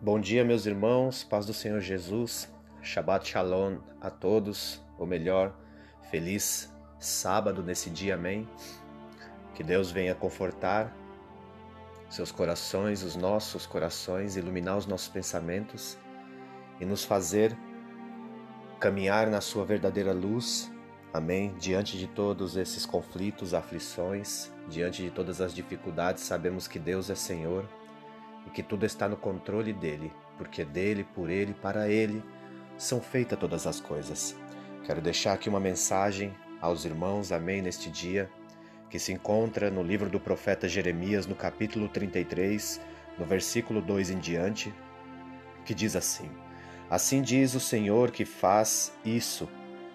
Bom dia, meus irmãos, paz do Senhor Jesus, Shabbat Shalom a todos, ou melhor, feliz sábado nesse dia, amém? Que Deus venha confortar seus corações, os nossos corações, iluminar os nossos pensamentos e nos fazer caminhar na Sua verdadeira luz, amém? Diante de todos esses conflitos, aflições, diante de todas as dificuldades, sabemos que Deus é Senhor e que tudo está no controle dele, porque dele, por ele, para ele são feitas todas as coisas. Quero deixar aqui uma mensagem aos irmãos, amém, neste dia, que se encontra no livro do profeta Jeremias, no capítulo 33, no versículo 2 em diante, que diz assim: Assim diz o Senhor que faz isso,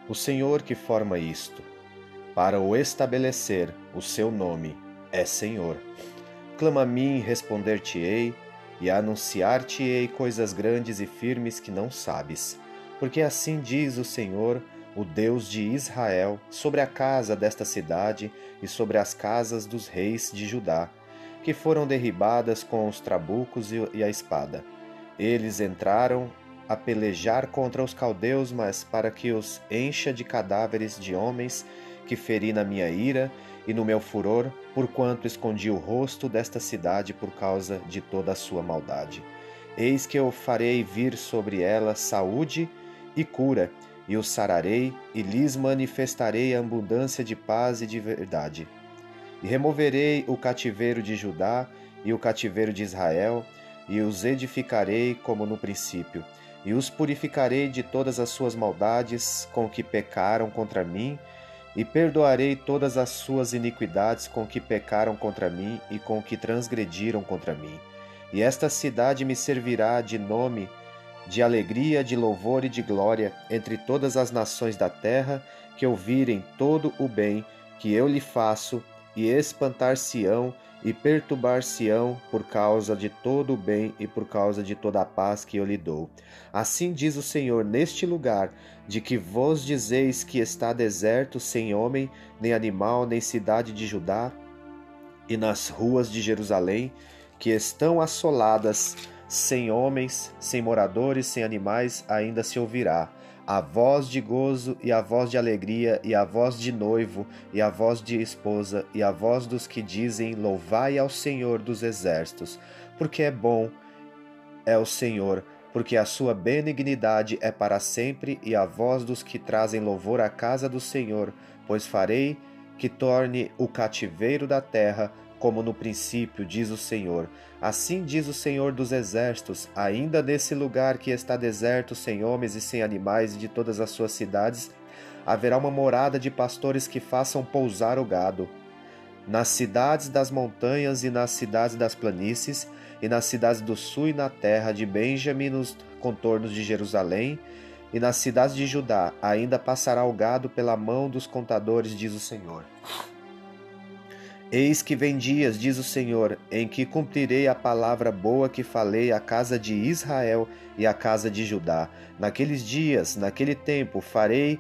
o Senhor que forma isto, para o estabelecer o seu nome é Senhor. Clama a mim, responder-te-ei, e anunciar-te-ei coisas grandes e firmes que não sabes. Porque assim diz o Senhor, o Deus de Israel, sobre a casa desta cidade e sobre as casas dos reis de Judá, que foram derribadas com os trabucos e a espada. Eles entraram a pelejar contra os caldeus, mas para que os encha de cadáveres de homens que feri na minha ira e no meu furor, porquanto escondi o rosto desta cidade por causa de toda a sua maldade. Eis que eu farei vir sobre ela saúde e cura, e o sararei, e lhes manifestarei a abundância de paz e de verdade. E removerei o cativeiro de Judá e o cativeiro de Israel, e os edificarei como no princípio, e os purificarei de todas as suas maldades com que pecaram contra mim, e perdoarei todas as suas iniquidades com que pecaram contra mim e com que transgrediram contra mim. E esta cidade me servirá de nome, de alegria, de louvor e de glória entre todas as nações da terra que ouvirem todo o bem que eu lhe faço, e espantar-se-ão e perturbar-se-ão por causa de todo o bem e por causa de toda a paz que eu lhe dou. Assim diz o Senhor neste lugar, de que vos dizeis que está deserto, sem homem, nem animal, nem cidade de Judá, e nas ruas de Jerusalém, que estão assoladas, sem homens, sem moradores, sem animais, ainda se ouvirá a voz de gozo e a voz de alegria e a voz de noivo e a voz de esposa e a voz dos que dizem louvai ao Senhor dos exércitos, porque é bom é o Senhor, porque a sua benignidade é para sempre e a voz dos que trazem louvor à casa do Senhor, pois farei que torne o cativeiro da terra como no princípio, diz o Senhor. Assim diz o Senhor dos Exércitos: ainda nesse lugar que está deserto, sem homens e sem animais, e de todas as suas cidades, haverá uma morada de pastores que façam pousar o gado. Nas cidades das montanhas e nas cidades das planícies, e nas cidades do sul e na terra de Benjamim, nos contornos de Jerusalém, e nas cidades de Judá, ainda passará o gado pela mão dos contadores, diz o Senhor. Eis que vem dias, diz o Senhor, em que cumprirei a palavra boa que falei à casa de Israel e à casa de Judá. Naqueles dias, naquele tempo, farei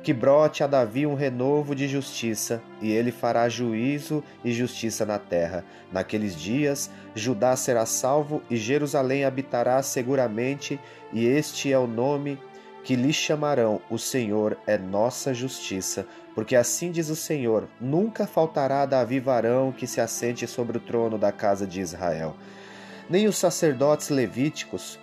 que brote a Davi um renovo de justiça, e ele fará juízo e justiça na terra. Naqueles dias, Judá será salvo e Jerusalém habitará seguramente, e este é o nome que lhe chamarão: O Senhor é nossa justiça. Porque assim diz o Senhor: nunca faltará Davi varão que se assente sobre o trono da casa de Israel. Nem os sacerdotes levíticos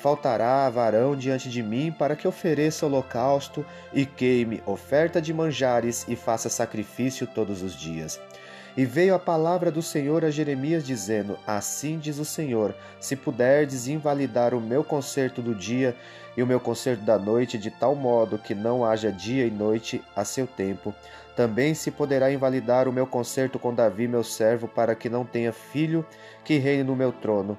faltará varão diante de mim para que ofereça holocausto e queime oferta de manjares e faça sacrifício todos os dias. E veio a palavra do Senhor a Jeremias, dizendo: Assim diz o Senhor: Se puderdes invalidar o meu concerto do dia e o meu concerto da noite, de tal modo que não haja dia e noite a seu tempo, também se poderá invalidar o meu concerto com Davi, meu servo, para que não tenha filho que reine no meu trono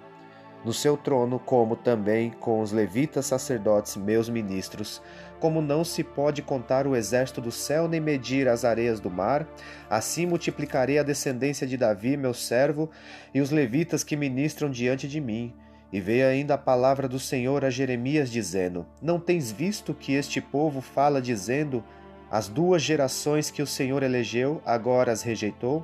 no seu trono, como também com os levitas sacerdotes, meus ministros. Como não se pode contar o exército do céu nem medir as areias do mar, assim multiplicarei a descendência de Davi, meu servo, e os levitas que ministram diante de mim. E veio ainda a palavra do Senhor a Jeremias, dizendo: Não tens visto que este povo fala, dizendo: As duas gerações que o Senhor elegeu, agora as rejeitou?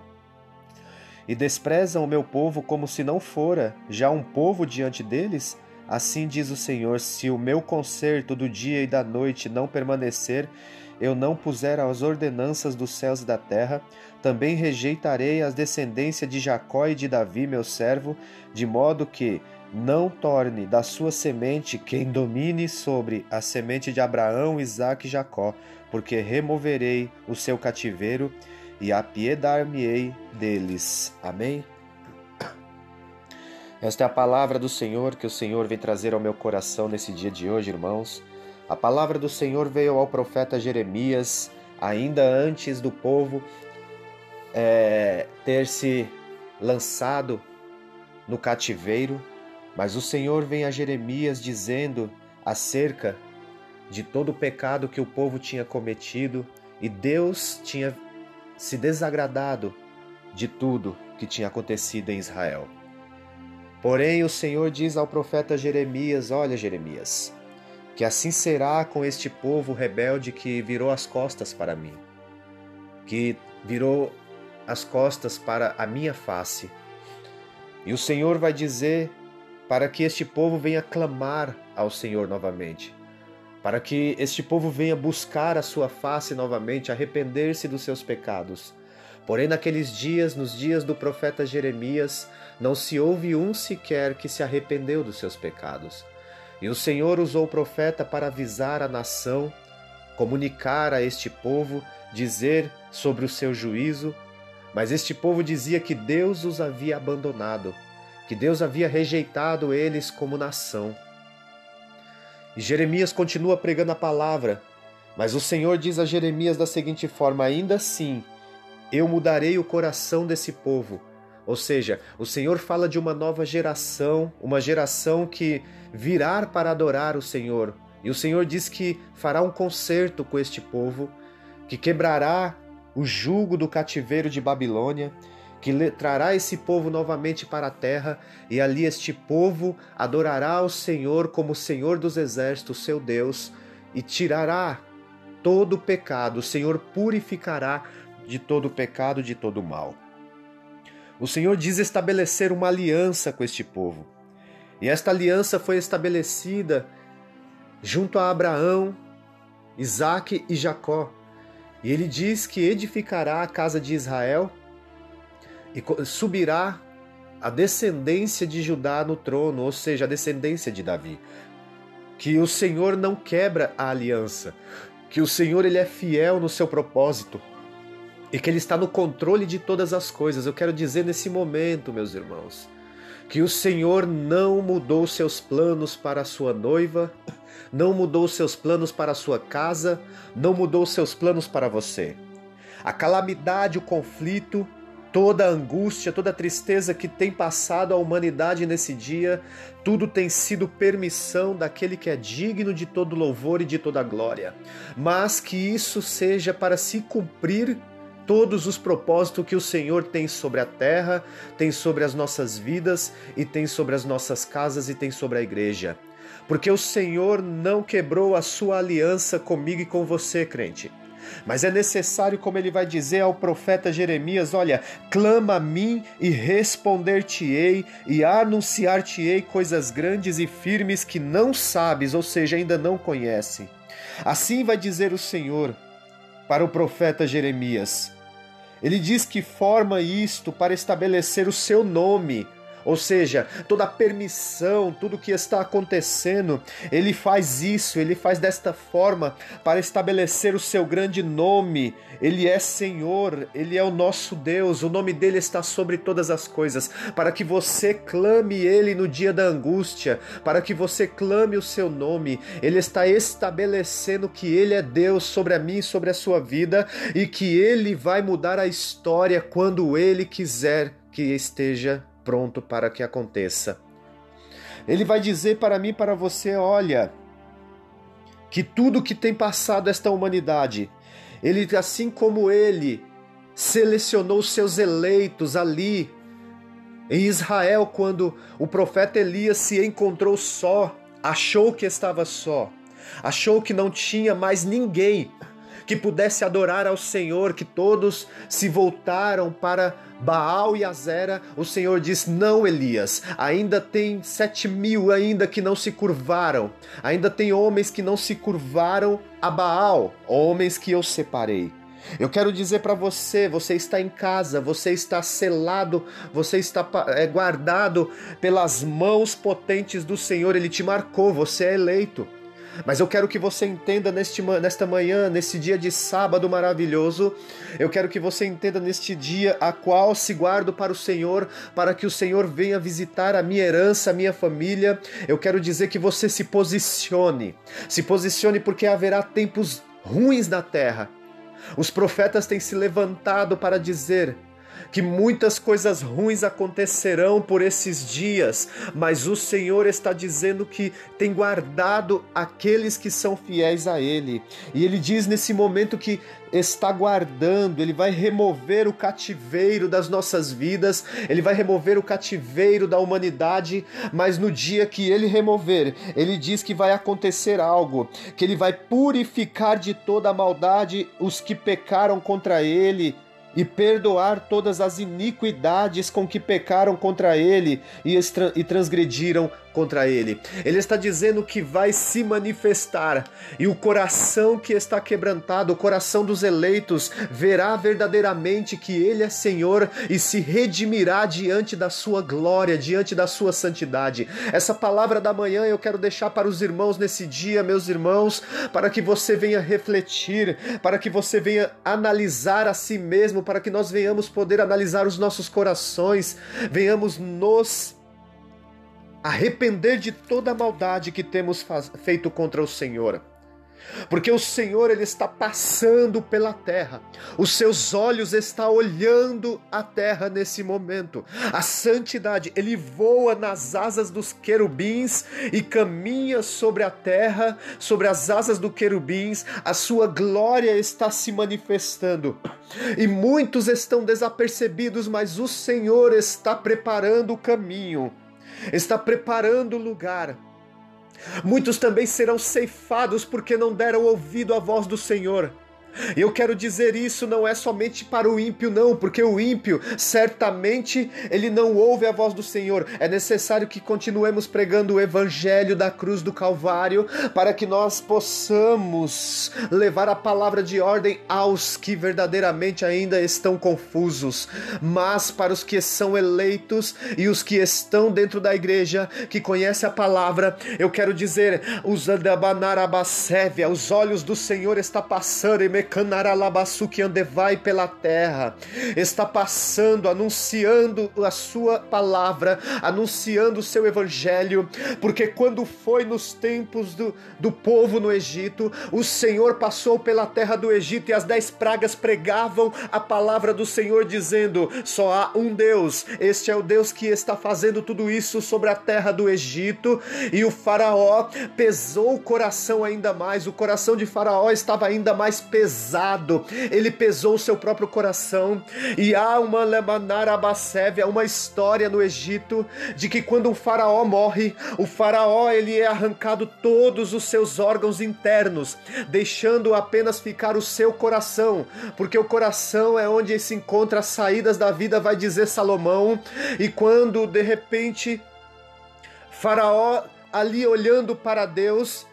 e desprezam o meu povo como se não fora já um povo diante deles? Assim diz o Senhor: se o meu conserto do dia e da noite não permanecer, eu não puser as ordenanças dos céus e da terra, também rejeitarei as descendências de Jacó e de Davi, meu servo, de modo que não torne da sua semente quem domine sobre a semente de Abraão, Isaque e Jacó, porque removerei o seu cativeiro e apiedar-me-ei deles. Amém? Esta é a palavra do Senhor que o Senhor vem trazer ao meu coração nesse dia de hoje, irmãos. A palavra do Senhor veio ao profeta Jeremias ainda antes do povo é, ter se lançado no cativeiro, mas o Senhor vem a Jeremias dizendo acerca de todo o pecado que o povo tinha cometido e Deus tinha se desagradado de tudo que tinha acontecido em Israel. Porém, o Senhor diz ao profeta Jeremias: Olha, Jeremias, que assim será com este povo rebelde que virou as costas para mim, que virou as costas para a minha face. E o Senhor vai dizer para que este povo venha clamar ao Senhor novamente, para que este povo venha buscar a sua face novamente, arrepender-se dos seus pecados. Porém, naqueles dias, nos dias do profeta Jeremias, não se houve um sequer que se arrependeu dos seus pecados. E o Senhor usou o profeta para avisar a nação, comunicar a este povo, dizer sobre o seu juízo, mas este povo dizia que Deus os havia abandonado, que Deus havia rejeitado eles como nação. E Jeremias continua pregando a palavra, mas o Senhor diz a Jeremias da seguinte forma: Ainda assim, eu mudarei o coração desse povo ou seja, o Senhor fala de uma nova geração, uma geração que virá para adorar o Senhor. E o Senhor diz que fará um concerto com este povo, que quebrará o jugo do cativeiro de Babilônia, que trará esse povo novamente para a terra, e ali este povo adorará o Senhor como Senhor dos exércitos, seu Deus, e tirará todo o pecado, o Senhor purificará de todo pecado, de todo mal. O Senhor diz estabelecer uma aliança com este povo. E esta aliança foi estabelecida junto a Abraão, Isaque e Jacó. E ele diz que edificará a casa de Israel e subirá a descendência de Judá no trono, ou seja, a descendência de Davi. Que o Senhor não quebra a aliança, que o Senhor ele é fiel no seu propósito e que Ele está no controle de todas as coisas. Eu quero dizer nesse momento, meus irmãos, que o Senhor não mudou seus planos para a sua noiva, não mudou seus planos para a sua casa, não mudou seus planos para você. A calamidade, o conflito, toda a angústia, toda a tristeza que tem passado a humanidade nesse dia, tudo tem sido permissão daquele que é digno de todo louvor e de toda glória. Mas que isso seja para se cumprir todos os propósitos que o Senhor tem sobre a terra, tem sobre as nossas vidas e tem sobre as nossas casas e tem sobre a igreja. Porque o Senhor não quebrou a sua aliança comigo e com você, crente. Mas é necessário, como ele vai dizer ao profeta Jeremias: Olha, clama a mim e responder-te-ei, e anunciar-te-ei coisas grandes e firmes que não sabes, ou seja, ainda não conhece. Assim vai dizer o Senhor para o profeta Jeremias: ele diz que forma isto para estabelecer o seu nome, ou seja, toda a permissão, tudo que está acontecendo, ele faz isso, ele faz desta forma para estabelecer o seu grande nome. Ele é Senhor, ele é o nosso Deus, o nome dele está sobre todas as coisas, para que você clame ele no dia da angústia, para que você clame o seu nome. Ele está estabelecendo que ele é Deus sobre a mim e sobre a sua vida e que ele vai mudar a história quando ele quiser que esteja pronto para que aconteça. Ele vai dizer para mim, para você, olha, que tudo que tem passado esta humanidade, ele assim como ele selecionou seus eleitos ali em Israel quando o profeta Elias se encontrou só, achou que estava só, achou que não tinha mais ninguém que pudesse adorar ao Senhor, que todos se voltaram para Baal e Azera, o Senhor diz: Não, Elias, ainda tem sete mil ainda que não se curvaram, ainda tem homens que não se curvaram a Baal, homens que eu separei. Eu quero dizer para você: você está em casa, você está selado, você está é, guardado pelas mãos potentes do Senhor, Ele te marcou, você é eleito. Mas eu quero que você entenda neste, nesta manhã, nesse dia de sábado maravilhoso, eu quero que você entenda neste dia a qual se guardo para o Senhor, para que o Senhor venha visitar a minha herança, a minha família. Eu quero dizer que você se posicione. Se posicione porque haverá tempos ruins na terra. Os profetas têm se levantado para dizer: que muitas coisas ruins acontecerão por esses dias, mas o Senhor está dizendo que tem guardado aqueles que são fiéis a Ele. E Ele diz nesse momento que está guardando, Ele vai remover o cativeiro das nossas vidas, Ele vai remover o cativeiro da humanidade, mas no dia que Ele remover, Ele diz que vai acontecer algo, que Ele vai purificar de toda a maldade os que pecaram contra Ele e perdoar todas as iniquidades com que pecaram contra ele e, transgrediram contra ele. Ele está dizendo que vai se manifestar e o coração que está quebrantado, o coração dos eleitos, verá verdadeiramente que ele é Senhor e se redimirá diante da sua glória, diante da sua santidade. Essa palavra da manhã eu quero deixar para os irmãos nesse dia, meus irmãos, para que você venha refletir, para que você venha analisar a si mesmo, para que nós venhamos poder analisar os nossos corações, venhamos nos arrepender de toda a maldade que temos feito contra o Senhor. Porque o Senhor ele está passando pela terra. Os seus olhos estão olhando a terra nesse momento. A santidade, ele voa nas asas dos querubins e caminha sobre a terra, sobre as asas do querubins. A sua glória está se manifestando. E muitos estão desapercebidos, mas o Senhor está preparando o caminho está preparando o lugar. Muitos também serão ceifados porque não deram ouvido à voz do Senhor. Eu quero dizer isso não é somente para o ímpio, não, porque o ímpio certamente ele não ouve a voz do Senhor. É necessário que continuemos pregando o evangelho da cruz do Calvário para que nós possamos levar a palavra de ordem aos que verdadeiramente ainda estão confusos, mas para os que são eleitos e os que estão dentro da igreja, que conhecem a palavra, eu quero dizer, os os olhos do Senhor está passando e me que andevai pela terra, está passando, anunciando a sua palavra, anunciando o seu evangelho, porque quando foi nos tempos do, do povo no Egito, o Senhor passou pela terra do Egito e as dez pragas pregavam a palavra do Senhor, dizendo: só há um Deus, este é o Deus que está fazendo tudo isso sobre a terra do Egito, e o Faraó pesou o coração ainda mais, o coração de Faraó estava ainda mais pesado pesado, ele pesou o seu próprio coração. E há uma Lemanarabassévia, uma história no Egito de que quando um faraó morre, o faraó ele é arrancado todos os seus órgãos internos, deixando apenas ficar o seu coração, porque o coração é onde se encontra as saídas da vida, vai dizer Salomão. E quando de repente Faraó ali olhando para Deus,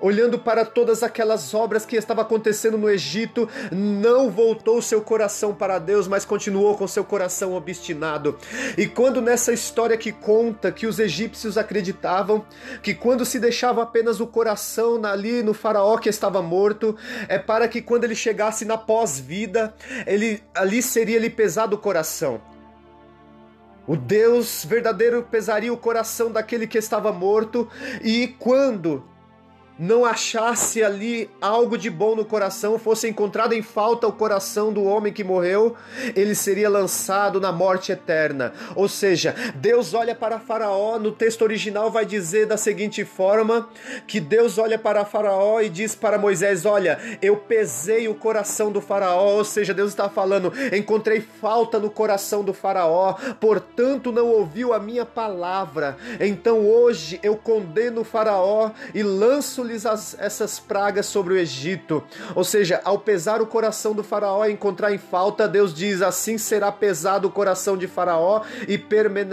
olhando para todas aquelas obras que estavam acontecendo no Egito, não voltou seu coração para Deus, mas continuou com seu coração obstinado. E quando nessa história que conta que os egípcios acreditavam que quando se deixava apenas o coração ali no faraó que estava morto, é para que quando ele chegasse na pós-vida, ele ali seria lhe pesado o coração. O Deus verdadeiro pesaria o coração daquele que estava morto, e quando não achasse ali algo de bom no coração, fosse encontrado em falta o coração do homem que morreu, ele seria lançado na morte eterna. Ou seja, Deus olha para Faraó, no texto original vai dizer da seguinte forma: que Deus olha para Faraó e diz para Moisés: Olha, eu pesei o coração do Faraó, ou seja, Deus está falando, encontrei falta no coração do Faraó, portanto não ouviu a minha palavra. Então hoje eu condeno o Faraó e lanço enviando-lhes essas pragas sobre o Egito. Ou seja, ao pesar o coração do Faraó e encontrar em falta, Deus diz: assim será pesado o coração de Faraó e,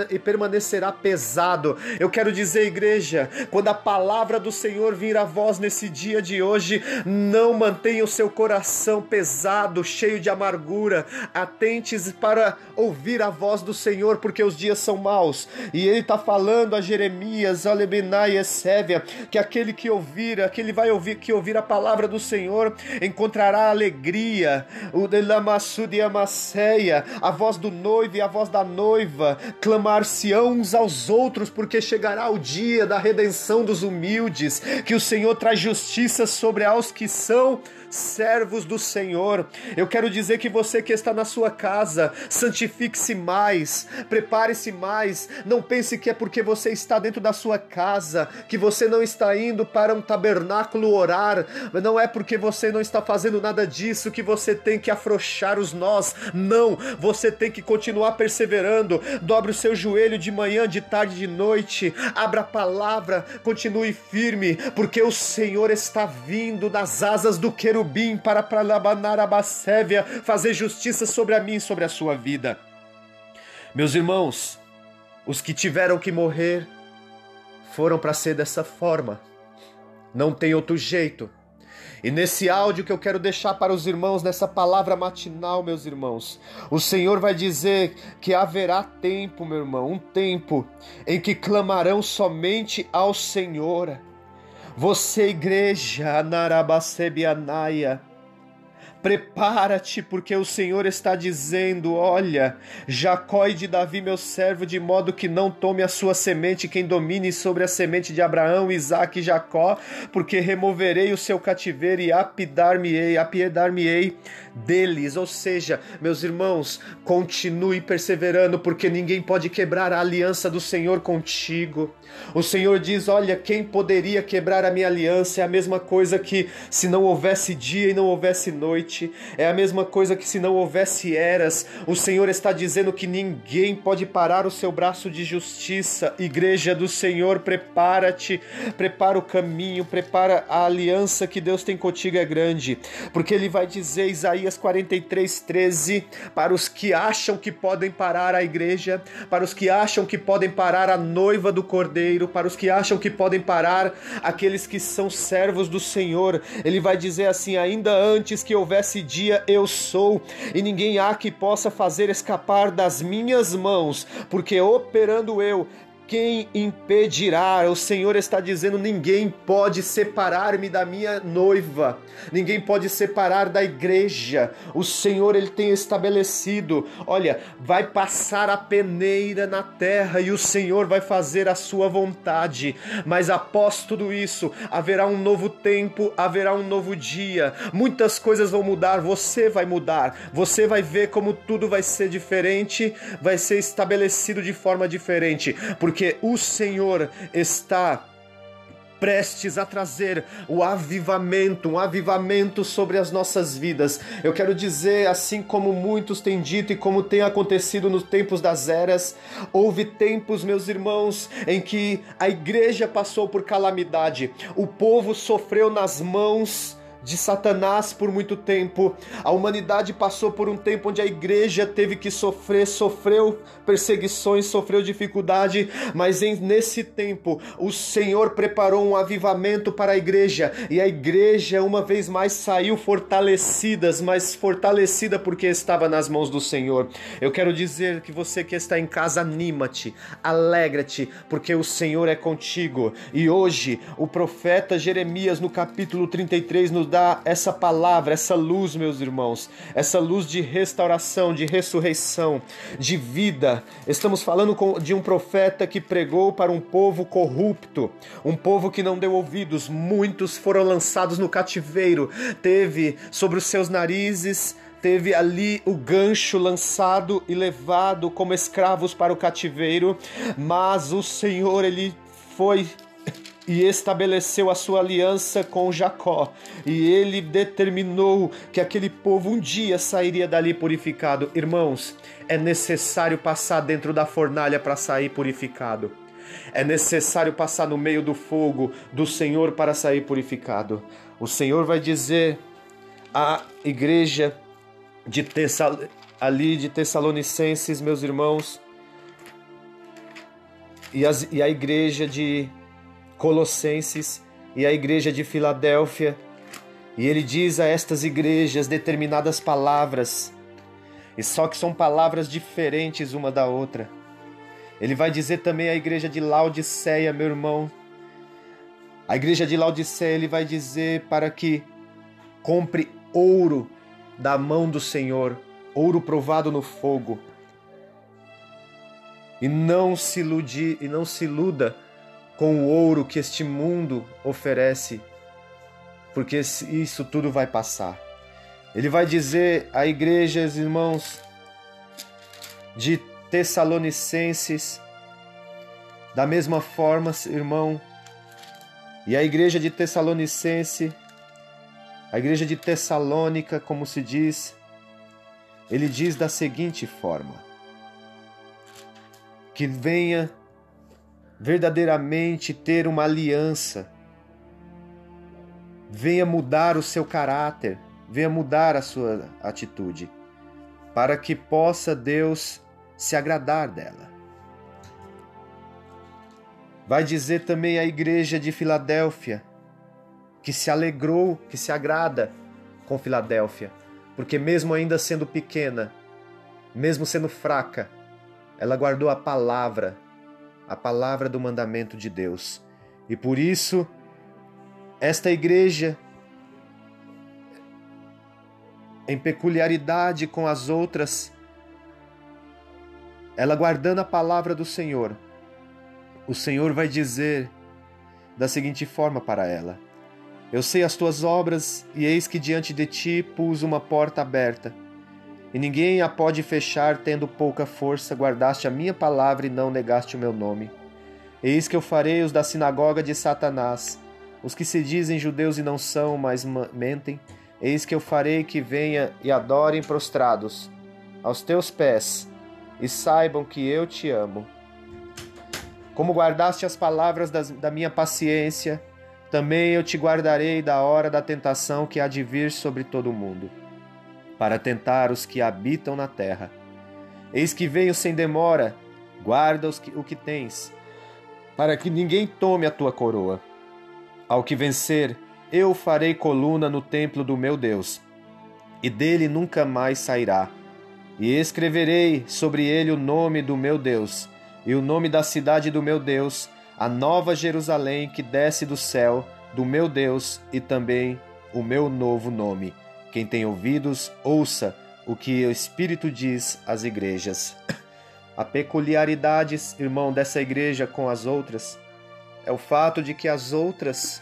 e permanecerá pesado. Eu quero dizer, igreja, quando a palavra do Senhor vir a vós nesse dia de hoje, não mantenha o seu coração pesado, cheio de amargura. Atentes para ouvir a voz do Senhor, porque os dias são maus. E ele está falando a Jeremias, Alebenai e Sévia, que aquele que ouvir, aquele vai ouvir que ouvir a palavra do Senhor, encontrará alegria. O Delamassudi Amasseia, a voz do noivo e a voz da noiva, clamar-se uns aos outros, porque chegará o dia da redenção dos humildes, que o Senhor traz justiça sobre aos que são servos do Senhor. Eu quero dizer que você que está na sua casa, santifique-se mais, prepare-se mais. Não pense que é porque você está dentro da sua casa, que você não está indo para um tabernáculo orar. Não é porque você não está fazendo nada disso que você tem que afrouxar os nós. Não, você tem que continuar perseverando. Dobre o seu joelho de manhã, de tarde, de noite. Abra a palavra, continue firme, porque o Senhor está vindo nas asas do querubim para pralabanar a Bassévia, fazer justiça sobre a mim e sobre a sua vida. Meus irmãos, os que tiveram que morrer foram para ser dessa forma. Não tem outro jeito. E nesse áudio que eu quero deixar para os irmãos, nessa palavra matinal, meus irmãos, o Senhor vai dizer que haverá tempo, meu irmão, um tempo em que clamarão somente ao Senhor você, igreja, Narabacebianaia, Prepara-te, porque o Senhor está dizendo: Olha, Jacó e de Davi, meu servo, de modo que não tome a sua semente quem domine sobre a semente de Abraão, Isaac e Jacó, porque removerei o seu cativeiro e apidar-me-ei, apiedar-me-ei deles. Ou seja, meus irmãos, continue perseverando, porque ninguém pode quebrar a aliança do Senhor contigo. O Senhor diz: Olha, quem poderia quebrar a minha aliança? É a mesma coisa que se não houvesse dia e não houvesse noite noite. É a mesma coisa que se não houvesse eras. O Senhor está dizendo que ninguém pode parar o seu braço de justiça. Igreja do Senhor, prepara-te, prepara o caminho, prepara a aliança que Deus tem contigo é grande. Porque ele vai dizer, Isaías 43, 13, para os que acham que podem parar a igreja, para os que acham que podem parar a noiva do cordeiro, para os que acham que podem parar aqueles que são servos do Senhor. Ele vai dizer assim: ainda antes que houvesse houvesse dia, eu sou, e ninguém há que possa fazer escapar das minhas mãos, porque operando eu, quem impedirá? O Senhor está dizendo: ninguém pode separar-me da minha noiva, ninguém pode separar da igreja. O Senhor ele tem estabelecido: olha, vai passar a peneira na terra e o Senhor vai fazer a sua vontade. Mas após tudo isso, haverá um novo tempo, haverá um novo dia. Muitas coisas vão mudar, você vai mudar, você vai ver como tudo vai ser diferente, vai ser estabelecido de forma diferente, porque porque o Senhor está prestes a trazer o avivamento, um avivamento sobre as nossas vidas. Eu quero dizer, assim como muitos têm dito e como tem acontecido nos tempos das eras, houve tempos, meus irmãos, em que a igreja passou por calamidade, o povo sofreu nas mãos de Satanás por muito tempo. A humanidade passou por um tempo onde a igreja teve que sofrer, sofreu perseguições, sofreu dificuldade, mas em, nesse tempo o Senhor preparou um avivamento para a igreja e a igreja uma vez mais saiu fortalecidas, mas fortalecida porque estava nas mãos do Senhor. Eu quero dizer que você que está em casa, anima-te, alegra-te, porque o Senhor é contigo. E hoje o profeta Jeremias no capítulo 33 nos dá essa palavra, essa luz, meus irmãos, essa luz de restauração, de ressurreição, de vida. Estamos falando de um profeta que pregou para um povo corrupto, um povo que não deu ouvidos. Muitos foram lançados no cativeiro, teve sobre os seus narizes teve ali o gancho lançado e levado como escravos para o cativeiro, mas o Senhor ele foi e estabeleceu a sua aliança com Jacó, e ele determinou que aquele povo um dia sairia dali purificado. Irmãos, é necessário passar dentro da fornalha para sair purificado. É necessário passar no meio do fogo do Senhor para sair purificado. O Senhor vai dizer à igreja de Tessal... ali de Tessalonicenses, meus irmãos, e, as... e a igreja de Colossenses e a igreja de Filadélfia. E ele diz a estas igrejas determinadas palavras, e só que são palavras diferentes uma da outra. Ele vai dizer também à igreja de Laodiceia, meu irmão. A igreja de Laodiceia, ele vai dizer para que compre ouro da mão do Senhor, ouro provado no fogo. E não se ilude, e não se iluda com o ouro que este mundo oferece, porque isso tudo vai passar. Ele vai dizer à igreja, irmãos, de Tessalonicenses, da mesma forma, irmão, e a igreja de Tessalonicense, a igreja de Tessalônica, como se diz, ele diz da seguinte forma: que venha verdadeiramente ter uma aliança, venha mudar o seu caráter, venha mudar a sua atitude, para que possa Deus se agradar dela. Vai dizer também à igreja de Filadélfia que se alegrou, que se agrada com Filadélfia, porque mesmo ainda sendo pequena, mesmo sendo fraca, ela guardou a palavra a palavra do mandamento de Deus. E por isso, esta igreja, em peculiaridade com as outras, ela guardando a palavra do Senhor, o Senhor vai dizer da seguinte forma para ela: Eu sei as tuas obras, e eis que diante de ti pus uma porta aberta e ninguém a pode fechar, tendo pouca força, guardaste a minha palavra e não negaste o meu nome. Eis que eu farei os da sinagoga de Satanás, os que se dizem judeus e não são, mas mentem. Eis que eu farei que venha e adorem prostrados aos teus pés, e saibam que eu te amo. Como guardaste as palavras das, da minha paciência, também eu te guardarei da hora da tentação que há de vir sobre todo o mundo para tentar os que habitam na terra. Eis que venho sem demora, guarda o que tens, para que ninguém tome a tua coroa. Ao que vencer, eu farei coluna no templo do meu Deus, e dele nunca mais sairá. E escreverei sobre ele o nome do meu Deus, e o nome da cidade do meu Deus, a nova Jerusalém que desce do céu, do meu Deus, e também o meu novo nome quem tem ouvidos, ouça o que o Espírito diz às igrejas. A peculiaridade, irmão, dessa igreja com as outras é o fato de que as outras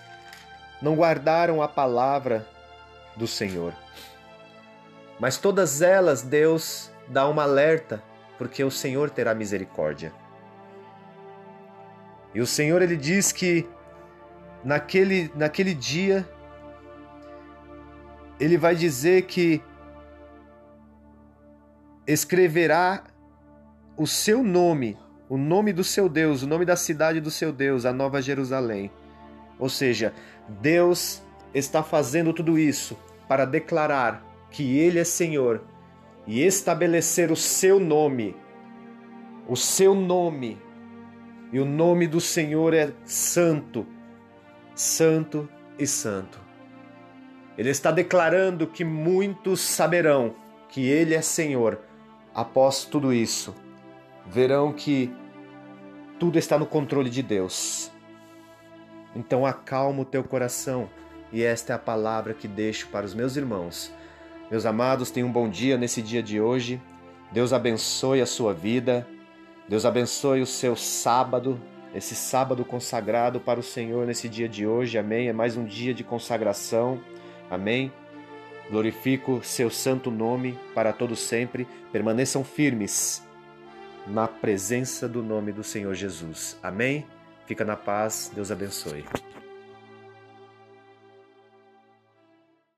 não guardaram a palavra do Senhor. Mas todas elas Deus dá uma alerta, porque o Senhor terá misericórdia. E o Senhor ele diz que naquele, naquele dia ele vai dizer que escreverá o seu nome, o nome do seu Deus, o nome da cidade do seu Deus, a Nova Jerusalém. Ou seja, Deus está fazendo tudo isso para declarar que Ele é Senhor e estabelecer o seu nome, o seu nome. E o nome do Senhor é Santo, Santo e Santo. Ele está declarando que muitos saberão que Ele é Senhor. Após tudo isso, verão que tudo está no controle de Deus. Então acalma o teu coração, e esta é a palavra que deixo para os meus irmãos. Meus amados, tenham um bom dia nesse dia de hoje. Deus abençoe a sua vida. Deus abençoe o seu sábado, esse sábado consagrado para o Senhor nesse dia de hoje. Amém. É mais um dia de consagração. Amém. Glorifico seu santo nome para todo sempre. Permaneçam firmes na presença do nome do Senhor Jesus. Amém. Fica na paz. Deus abençoe.